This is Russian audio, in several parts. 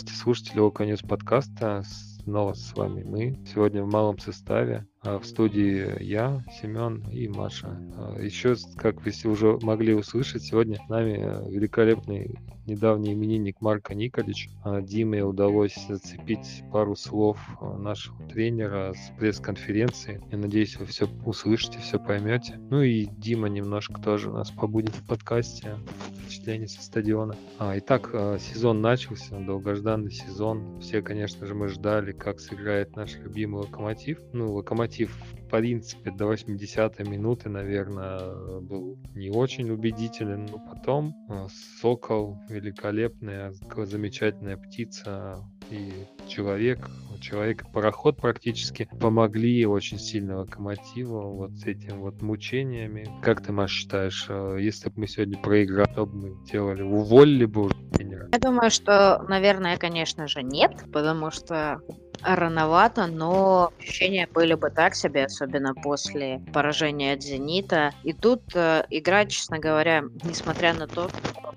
Здравствуйте, слушатели Оконец подкаста. Снова с вами мы. Сегодня в малом составе. А в студии я, Семен и Маша. А Еще, как вы уже могли услышать, сегодня с нами э, великолепный недавний именинник Марка Николич. А Диме удалось зацепить пару слов нашего тренера с пресс-конференции. Я надеюсь, вы все услышите, все поймете. Ну и Дима немножко тоже у нас побудет в подкасте впечатление со стадиона. Итак, сезон начался, долгожданный сезон. Все, конечно же, мы ждали, как сыграет наш любимый Локомотив. Ну, Локомотив мотив, в принципе, до 80-й минуты, наверное, был не очень убедителен, но потом э, Сокол великолепная, замечательная птица и человек, человек-пароход практически помогли очень сильно локомотиву вот с этим вот мучениями. Как ты, Маш, считаешь, э, если бы мы сегодня проиграли, что бы мы делали? Уволили бы уже тренера? Я думаю, что, наверное, конечно же, нет, потому что рановато, но ощущения были бы так себе, особенно после поражения от «Зенита». И тут э, игра, честно говоря, несмотря на то,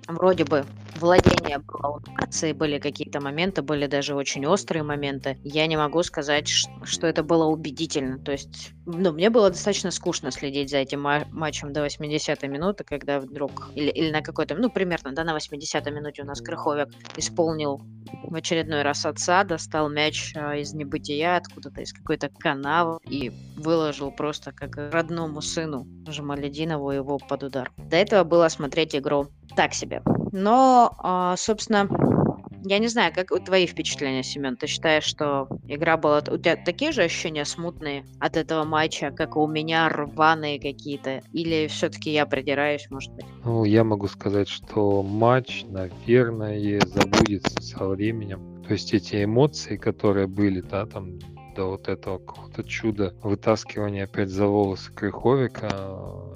вроде бы владение было у нации, были какие-то моменты, были даже очень острые моменты, я не могу сказать, что это было убедительно. То есть, ну, мне было достаточно скучно следить за этим матчем до 80-й минуты, когда вдруг, или, или на какой-то, ну, примерно, да, на 80-й минуте у нас Крыховик исполнил в очередной раз отца, достал мяч из небытия, откуда-то из какой-то канавы и выложил просто как родному сыну Жамалединову его под удар. До этого было смотреть игру так себе. Но, а, собственно, я не знаю, как твои впечатления, Семен? Ты считаешь, что игра была... У тебя такие же ощущения смутные от этого матча, как у меня, рваные какие-то? Или все-таки я придираюсь, может быть? Ну, я могу сказать, что матч, наверное, забудется со временем. То есть эти эмоции, которые были, да, там до вот этого какого-то чуда вытаскивания опять за волосы Крыховика,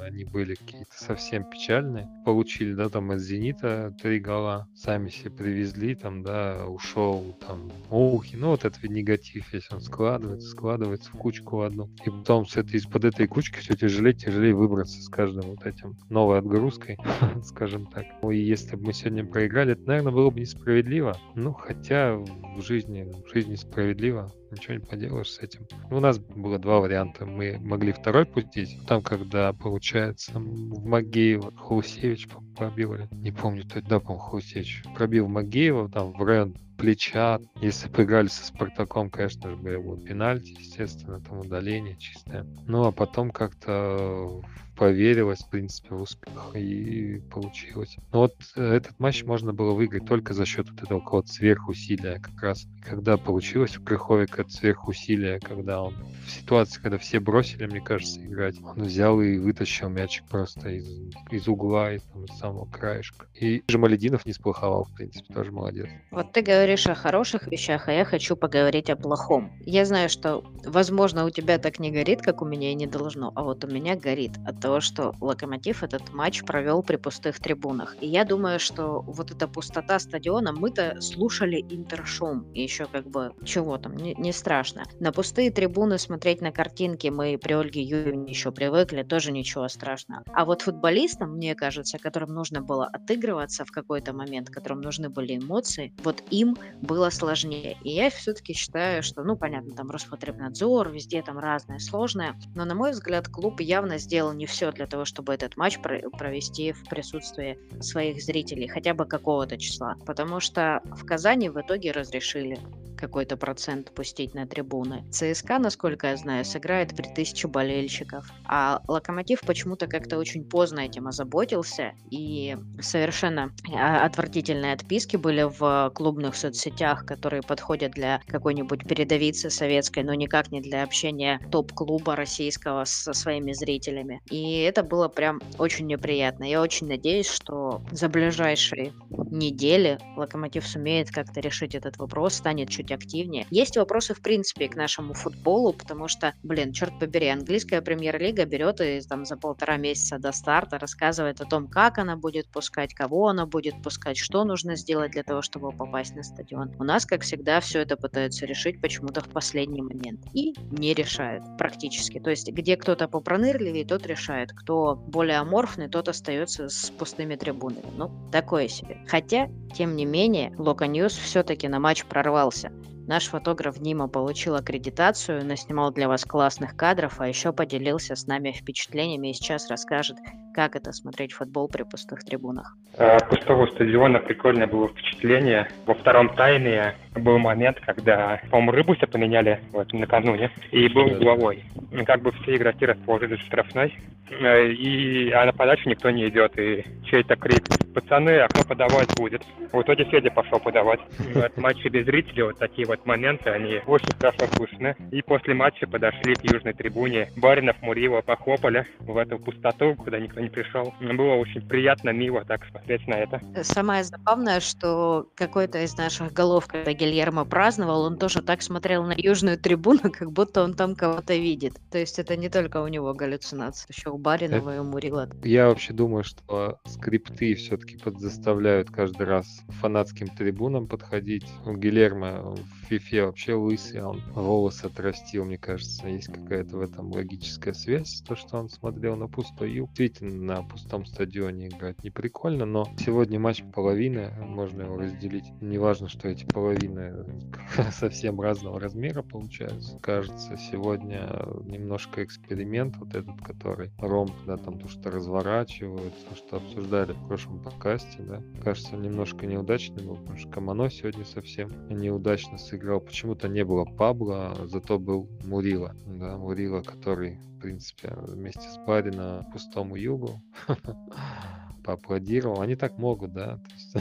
они были какие-то совсем печальные. Получили, да, там из «Зенита» три гола, сами себе привезли, там, да, ушел, там, Оухи, ну, вот этот негатив, если он складывается, складывается в кучку одну. И потом с этой, из-под этой кучки все тяжелее, тяжелее выбраться с каждым вот этим новой отгрузкой, скажем так. Ну, и если бы мы сегодня проиграли, это, наверное, было бы несправедливо. Ну, хотя в жизни, в жизни справедливо ничего не поделаешь с этим. У нас было два варианта. Мы могли второй пустить. Там, когда, получается, в Магеева Хусевич пробил, не помню, то да, по-моему, Хусевич пробил Магеева, там в Рен плеча. Если бы играли со Спартаком, конечно же, был бы пенальти, естественно, там удаление чистое. Ну, а потом как-то поверилась, в принципе, в успех и получилось. Но вот э, этот матч можно было выиграть только за счет вот этого вот сверхусилия как раз. Когда получилось у Крыховика это сверхусилие, когда он в ситуации, когда все бросили, мне кажется, играть, он взял и вытащил мячик просто из, из угла, из, там, из самого краешка. И Жамалединов не сплоховал, в принципе, тоже молодец. Вот ты говоришь о хороших вещах, а я хочу поговорить о плохом. Я знаю, что, возможно, у тебя так не горит, как у меня и не должно, а вот у меня горит от того, что Локомотив этот матч провел при пустых трибунах. И я думаю, что вот эта пустота стадиона, мы-то слушали интершум, и еще как бы чего там, не, не страшно. На пустые трибуны смотреть на картинки мы при Ольге Юрьевне еще привыкли, тоже ничего страшного. А вот футболистам, мне кажется, которым нужно было отыгрываться в какой-то момент, которым нужны были эмоции, вот им было сложнее. И я все-таки считаю, что, ну, понятно, там Роспотребнадзор, везде там разное сложное, но, на мой взгляд, клуб явно сделал не все для того, чтобы этот матч провести в присутствии своих зрителей, хотя бы какого-то числа. Потому что в Казани в итоге разрешили какой-то процент пустить на трибуны. ЦСКА, насколько я знаю, сыграет при тысяче болельщиков. А Локомотив почему-то как-то очень поздно этим озаботился. И совершенно а, отвратительные отписки были в клубных соцсетях, которые подходят для какой-нибудь передовицы советской, но никак не для общения топ-клуба российского со своими зрителями. И это было прям очень неприятно. Я очень надеюсь, что за ближайшие недели Локомотив сумеет как-то решить этот вопрос, станет чуть активнее. Есть вопросы, в принципе, к нашему футболу, потому что, блин, черт побери, английская премьер-лига берет и там за полтора месяца до старта рассказывает о том, как она будет пускать, кого она будет пускать, что нужно сделать для того, чтобы попасть на стадион. У нас, как всегда, все это пытаются решить почему-то в последний момент. И не решают практически. То есть, где кто-то попронырливее, тот решает. Кто более аморфный, тот остается с пустыми трибунами. Ну, такое себе. Хотя, тем не менее, Локо News все-таки на матч прорвался. Наш фотограф Дима получил аккредитацию, наснимал для вас классных кадров, а еще поделился с нами впечатлениями и сейчас расскажет, как это смотреть футбол при пустых трибунах. Э, пустого стадиона прикольное было впечатление. Во втором тайме был момент, когда, по-моему, Рыбуся поменяли вот, накануне, и был угловой. Как бы все игроки расположились в штрафной, э, и а на подачу никто не идет, и чей-то крик «Пацаны, а кто подавать будет?» В итоге Федя пошел подавать. В матче без зрителей вот такие вот моменты, они очень хорошо слышны. И после матча подошли к южной трибуне. Баринов, Мурилова похлопали в эту пустоту, куда никто не пришел. Было очень приятно, мило так смотреть на это. Самое забавное, что какой-то из наших голов, когда Гильермо праздновал, он тоже так смотрел на южную трибуну, как будто он там кого-то видит. То есть это не только у него галлюцинация, еще у Баринова и у Мурила. Я вообще думаю, что скрипты все-таки подзаставляют каждый раз фанатским трибунам подходить. У Гильермо в фифе вообще лысый, он волосы отрастил, мне кажется. Есть какая-то в этом логическая связь, то, что он смотрел на пустую. Действительно, на пустом стадионе играть не прикольно, но сегодня матч половины, можно его разделить. Неважно, что эти половины совсем разного размера получаются. Кажется, сегодня немножко эксперимент вот этот, который Ром, да, там то, что разворачивают, то, что обсуждали в прошлом подкасте, да, кажется, немножко неудачный был, потому что Камано сегодня совсем неудачно сыграл. Почему-то не было Пабло, зато был Мурила. Да, Мурила, который, в принципе, вместе с Барри на пустому югу поаплодировал. Они так могут, да?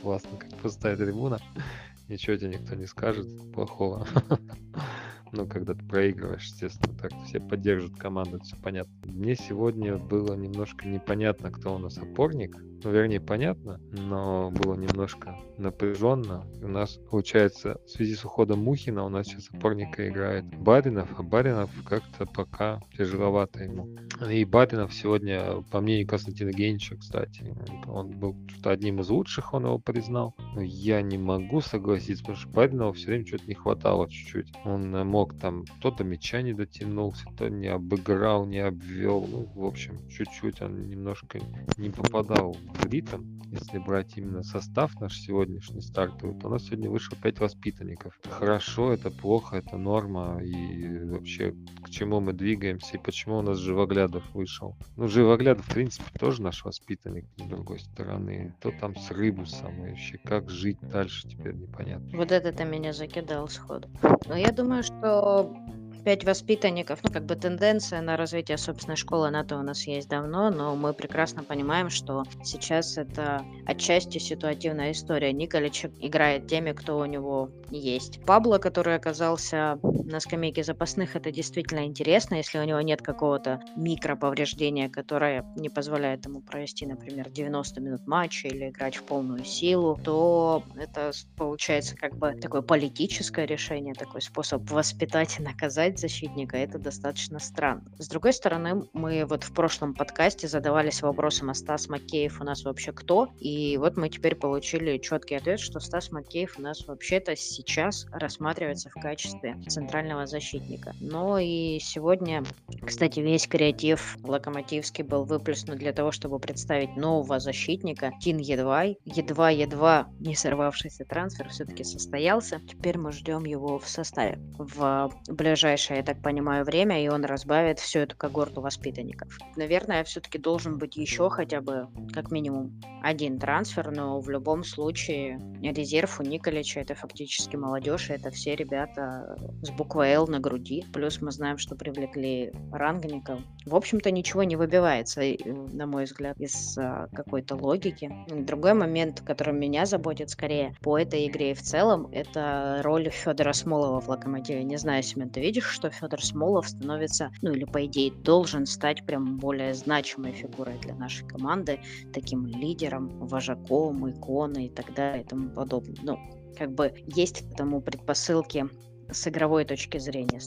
классно, как пустая трибуна. Ничего тебе никто не скажет плохого. ну, когда ты проигрываешь, естественно, так все поддержат команду, все понятно. Мне сегодня было немножко непонятно, кто у нас опорник. Ну, вернее, понятно, но было немножко напряженно. У нас, получается, в связи с уходом Мухина у нас сейчас опорника играет Баринов, а Баринов как-то пока тяжеловато ему. И Баринов сегодня, по мнению Константина Генча, кстати, он был что-то одним из лучших, он его признал. Но я не могу согласиться, потому что Баринова все время что-то не хватало чуть-чуть. Он мог там, кто-то мяча не дотянулся, то не обыграл, не обвел. Ну, в общем, чуть-чуть он немножко не попадал в ритм. Если брать именно состав наш сегодняшний стартовый, то у нас сегодня вышло 5 воспитанников. Хорошо, это плохо, это норма. И вообще, к чему мы двигаемся и почему у нас Живоглядов вышел. Ну, Живоглядов, в принципе, тоже наш воспитанник, с другой стороны. Кто там с Рыбусом и вообще, как жить дальше, теперь непонятно. Вот это ты меня закидал сходу. Но я думаю, что пять воспитанников, ну, как бы тенденция на развитие собственной школы, она-то у нас есть давно, но мы прекрасно понимаем, что сейчас это отчасти ситуативная история. Николич играет теми, кто у него есть. Пабло, который оказался на скамейке запасных, это действительно интересно, если у него нет какого-то микроповреждения, которое не позволяет ему провести, например, 90 минут матча или играть в полную силу, то это получается как бы такое политическое решение, такой способ воспитать и наказать защитника. Это достаточно странно. С другой стороны, мы вот в прошлом подкасте задавались вопросом, а Стас Макеев у нас вообще кто? И вот мы теперь получили четкий ответ, что Стас Макеев у нас вообще-то сейчас рассматривается в качестве центрального защитника. Но и сегодня, кстати, весь креатив локомотивский был выплеснут для того, чтобы представить нового защитника. Тин Едвай. Едва-едва не сорвавшийся трансфер все-таки состоялся. Теперь мы ждем его в составе в ближайшее, я так понимаю, время, и он разбавит всю эту когорту воспитанников. Наверное, все-таки должен быть еще хотя бы, как минимум, один трансфер, но в любом случае резерв у Николича это фактически молодежь, это все ребята с буквой Л на груди. Плюс мы знаем, что привлекли рангников. В общем-то, ничего не выбивается, на мой взгляд, из а, какой-то логики. Другой момент, который меня заботит скорее по этой игре и в целом, это роль Федора Смолова в Локомотиве. Не знаю, Семен, ты видишь что Федор Смолов становится, ну или по идее должен стать прям более значимой фигурой для нашей команды, таким лидером, вожаком, иконой и так далее и тому подобное. Ну, как бы есть к этому предпосылки с игровой точки зрения,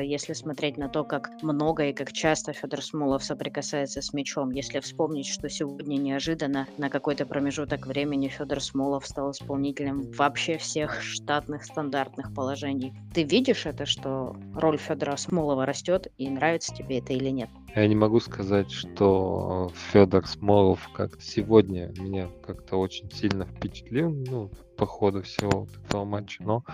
если смотреть на то, как много и как часто Федор Смолов соприкасается с мячом, если вспомнить, что сегодня неожиданно на какой-то промежуток времени Федор Смолов стал исполнителем вообще всех штатных стандартных положений. Ты видишь это, что роль Федора Смолова растет, и нравится тебе это или нет? Я не могу сказать, что Федор Смолов как сегодня меня как-то очень сильно впечатлил, ну, по ходу всего этого матча. Но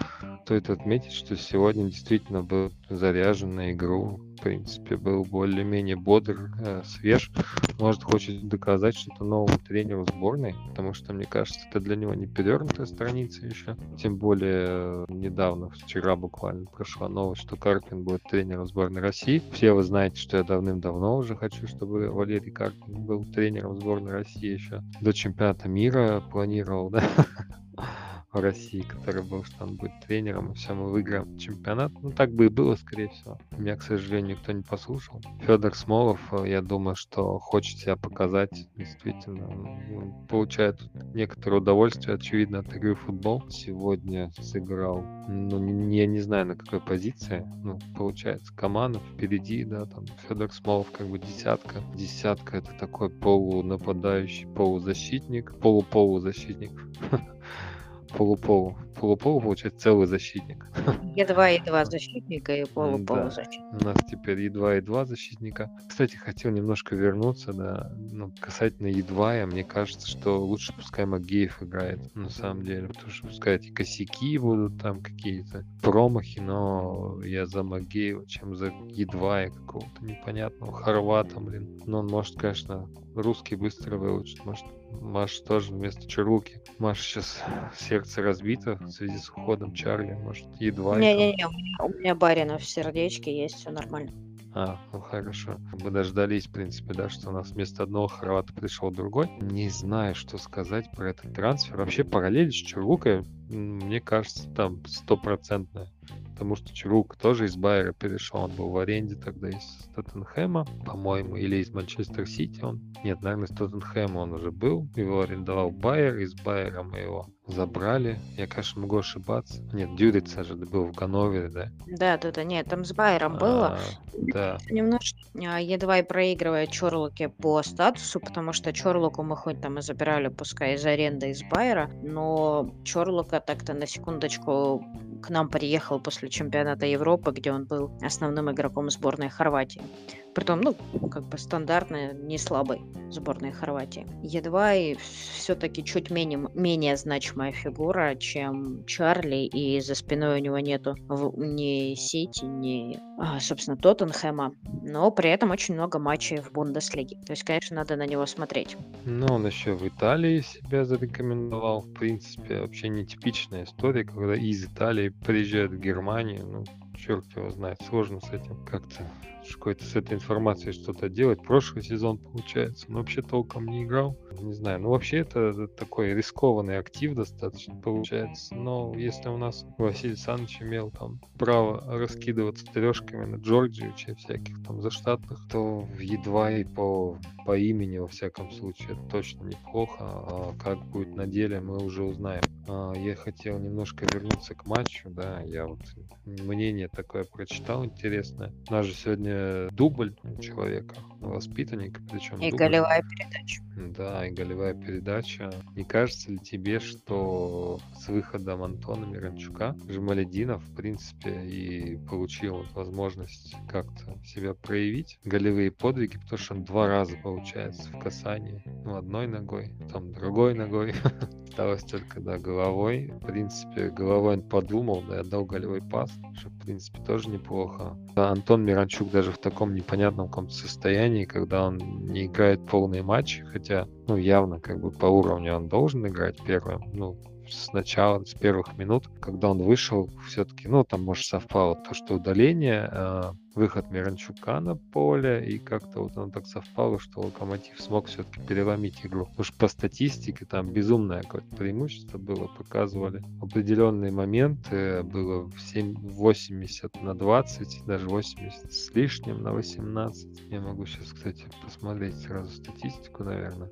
стоит отметить, что сегодня действительно был заряжен на игру. Принципе, был более-менее бодр, э, свеж. Может, хочет доказать что-то новому тренеру сборной, потому что, мне кажется, это для него не перевернутая страница еще. Тем более, э, недавно, вчера буквально прошла новость, что Карпин будет тренером сборной России. Все вы знаете, что я давным-давно уже хочу, чтобы Валерий Карпин был тренером сборной России еще до чемпионата мира планировал, да? в России, который был, что он будет тренером, и все, мы выиграем чемпионат. Ну, так бы и было, скорее всего. Меня, к сожалению, никто не послушал. Федор Смолов, э, я думаю, что хочет себя показать, действительно. Он получает некоторое удовольствие, очевидно, от игры в футбол. Сегодня сыграл, ну, я не знаю, на какой позиции. Ну, получается, команда впереди, да, там Федор Смолов как бы десятка. Десятка это такой полунападающий, полузащитник, полуполузащитник. полуполу. Полуполу, получается, целый защитник. Едва-едва защитника и полуполу защитника. У нас теперь едва и два защитника. Кстати, хотел немножко вернуться, да, ну, касательно едва, я мне кажется, что лучше пускай Магеев играет, на самом деле, потому что пускай эти косяки будут там какие-то, промахи, но я за Магеева, чем за едва и какого-то непонятного хорвата, блин. Но он может, конечно, русский быстро выучить, может Маш тоже вместо Чарлуки. Маша сейчас сердце разбито в связи с уходом Чарли. Может, едва. Не-не-не, у меня Баринов в сердечке есть, все нормально. А, ну хорошо. Мы дождались, в принципе, да, что у нас вместо одного хорвата пришел другой. Не знаю, что сказать про этот трансфер. Вообще параллель с Чарлукой, мне кажется, там стопроцентная потому что Чрук тоже из Байера перешел, он был в аренде тогда из Тоттенхэма, по-моему, или из Манчестер Сити он. Нет, наверное, из Тоттенхэма он уже был, его арендовал Байер, из Байера мы его забрали. Я, конечно, могу ошибаться. Нет, Дюрица же был в Ганновере, да? Да, да, да, нет, там с Байером было. А, да. Немножко а, едва и проигрывает Чорлуке по статусу, потому что Чорлуку мы хоть там и забирали, пускай из аренды из Байера, но Чорлука так-то на секундочку к нам приехал после чемпионата Европы, где он был основным игроком сборной Хорватии. Притом, ну, как бы стандартная, не слабой сборной Хорватии. Едва и все-таки чуть менее, менее значимая фигура, чем Чарли, и за спиной у него нету ни Сити, ни, а, собственно, Тоттенхэма, но при этом очень много матчей в Бундеслиге. То есть, конечно, надо на него смотреть. Ну, он еще в Италии себя зарекомендовал. В принципе, вообще нетипичная история, когда из Италии приезжает в Германию. Ну, черт его знает, сложно с этим как-то какой-то с этой информацией что-то делать. Прошлый сезон, получается, но вообще толком не играл. Не знаю, ну вообще это такой рискованный актив достаточно получается. Но если у нас Василий Александрович имел там право раскидываться трешками на Джорджиевича всяких там заштатных, то едва и по, по имени, во всяком случае, это точно неплохо. А как будет на деле, мы уже узнаем. А, я хотел немножко вернуться к матчу, да, я вот мнение такое прочитал интересное. У нас же сегодня дубль человека, воспитанника, причем И дубль. голевая передача. Да, и голевая передача. Не кажется ли тебе, что с выходом Антона Миранчука Жемалединов, в принципе, и получил возможность как-то себя проявить, голевые подвиги, потому что он два раза, получается, в касании, ну, одной ногой, там другой ногой, осталось только, да, головой. В принципе, головой он подумал, да, отдал голевой пас, что, в принципе, тоже неплохо. А Антон Миранчук даже в таком непонятном каком-то состоянии, когда он не играет полные матчи, хотя, ну, явно, как бы по уровню он должен играть первым, ну, с начала, с первых минут, когда он вышел, все-таки, ну, там, может, совпало то, что удаление, а, выход Миранчука на поле, и как-то вот он так совпало, что Локомотив смог все-таки переломить игру. Что по статистике там безумное какое-то преимущество было, показывали определенные моменты, было в 7, 80 на 20, даже 80 с лишним на 18. Я могу сейчас, кстати, посмотреть сразу статистику, наверное.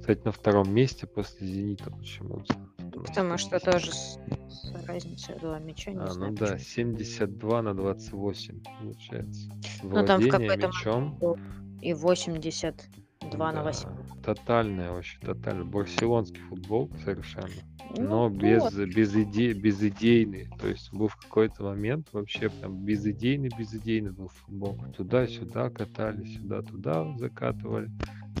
Кстати, на втором месте после «Зенита» почему-то. Потому что тоже с, с разницей два мяча. Не а, знаю, ну да, почему. 72 на 28 получается. Ну, там в какой-то мячом. И 82 на да, 8. Тотальное вообще, тотально. Барселонский футбол совершенно. Ну, Но без, вот. без, иде, безидейный. То есть был в какой-то момент вообще прям безидейный, безидейный был футбол. Туда-сюда катали, сюда-туда закатывали.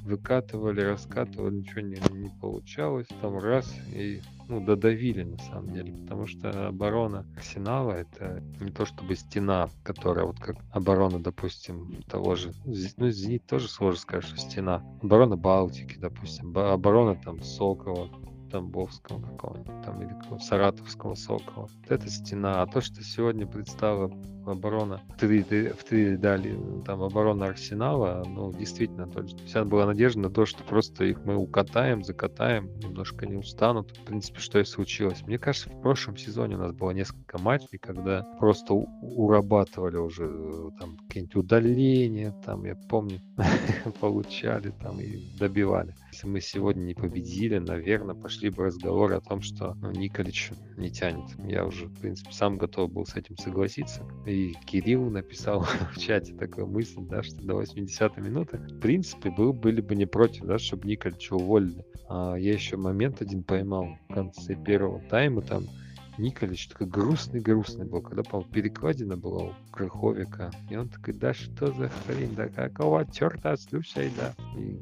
Выкатывали, раскатывали, ничего не, не получалось. Там раз и ну, додавили на самом деле. Потому что оборона Арсенала это не то чтобы стена, которая вот как оборона, допустим, того же, ну, Зенит тоже сложно сказать, что стена. Оборона Балтики, допустим, оборона там Сокола, Тамбовского какого-нибудь там или какого Саратовского Сокола. Вот это стена. А то, что сегодня представила оборона в три, в три дали там оборона Арсенала, ну, действительно, то есть вся была надежда на то, что просто их мы укатаем, закатаем, немножко не устанут. В принципе, что и случилось. Мне кажется, в прошлом сезоне у нас было несколько матчей, когда просто урабатывали уже там какие-нибудь удаления, там, я помню, получали там и добивали. Если мы сегодня не победили, наверное, пошли бы разговоры о том, что ну, Николич не тянет. Я уже, в принципе, сам готов был с этим согласиться. И Кирилл написал в чате такую мысль, да, что до 80 минуты, в принципе, был, были бы не против, да, чтобы Николича уволили. А я еще момент один поймал в конце первого тайма, там Николич такой грустный-грустный был, когда, по-моему, перекладина была у Крыховика. И он такой, да что за хрень, да какого черта, слушай, да. И,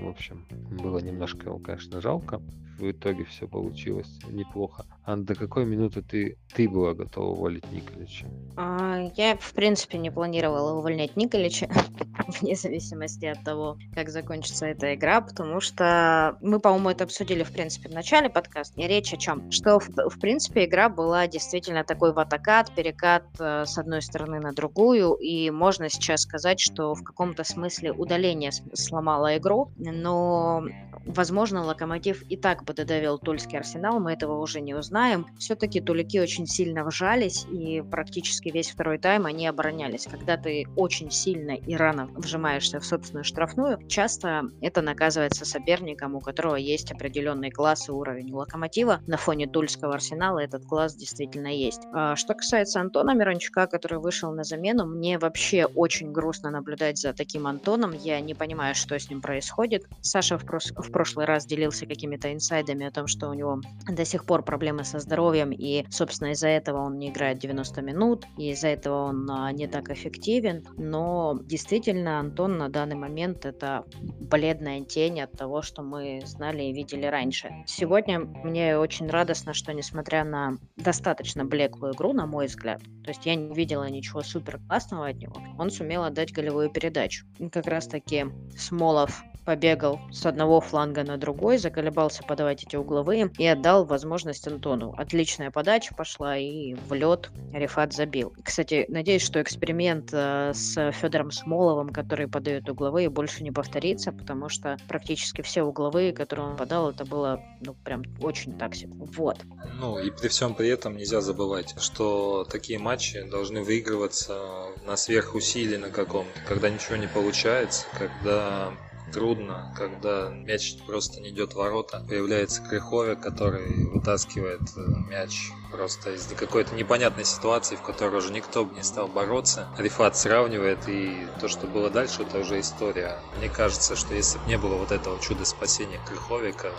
в общем, было немножко его, конечно, жалко. В итоге все получилось неплохо. А до какой минуты ты, ты была готова уволить Николича? А, Я, в принципе, не планировала увольнять Николича, вне зависимости от того, как закончится эта игра, потому что мы, по-моему, это обсудили, в принципе, в начале подкаста. И речь о чем? Что, в, в принципе, игра была действительно такой ватакат, перекат э, с одной стороны на другую, и можно сейчас сказать, что в каком-то смысле удаление сломало игру, но, возможно, Локомотив и так бы додавил Тульский Арсенал, мы этого уже не узнаем. Все-таки тулики очень сильно вжались, и практически весь второй тайм они оборонялись. Когда ты очень сильно и рано вжимаешься в собственную штрафную, часто это наказывается соперником, у которого есть определенный класс и уровень. Локомотива на фоне Тульского Арсенала этот класс действительно есть. А Что касается Антона Мирончука, который вышел на замену, мне вообще очень грустно наблюдать за таким Антоном. Я не понимаю, что с ним происходит. Саша в, прошлый раз делился какими-то инсайдами о том, что у него до сих пор проблемы со здоровьем, и, собственно, из-за этого он не играет 90 минут, и из-за этого он а, не так эффективен. Но действительно, Антон на данный момент это бледная тень от того, что мы знали и видели раньше. Сегодня мне очень радостно, что несмотря на достаточно блеклую игру, на мой взгляд, то есть я не видела ничего супер классного от него, он сумел отдать голевую передачу. И как раз таки Смолов побегал с одного фланга на другой, заколебался подавать эти угловые и отдал возможность Антону. Отличная подача пошла и в лед Рифат забил. Кстати, надеюсь, что эксперимент э, с Федором Смоловым, который подает угловые, больше не повторится, потому что практически все угловые, которые он подал, это было ну прям очень так себе. Вот. Ну и при всем при этом нельзя забывать, что такие матчи должны выигрываться на сверхусилии на каком-то, когда ничего не получается, когда трудно, когда мяч просто не идет в ворота. Появляется Крыховик, который вытаскивает э, мяч просто из какой-то непонятной ситуации, в которой уже никто бы не стал бороться. Рифат сравнивает, и то, что было дальше, это уже история. Мне кажется, что если бы не было вот этого чуда спасения Крыховика,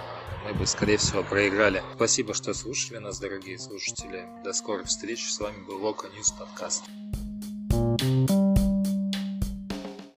мы бы, скорее всего, проиграли. Спасибо, что слушали нас, дорогие слушатели. До скорых встреч. С вами был Локо News подкаст. thank you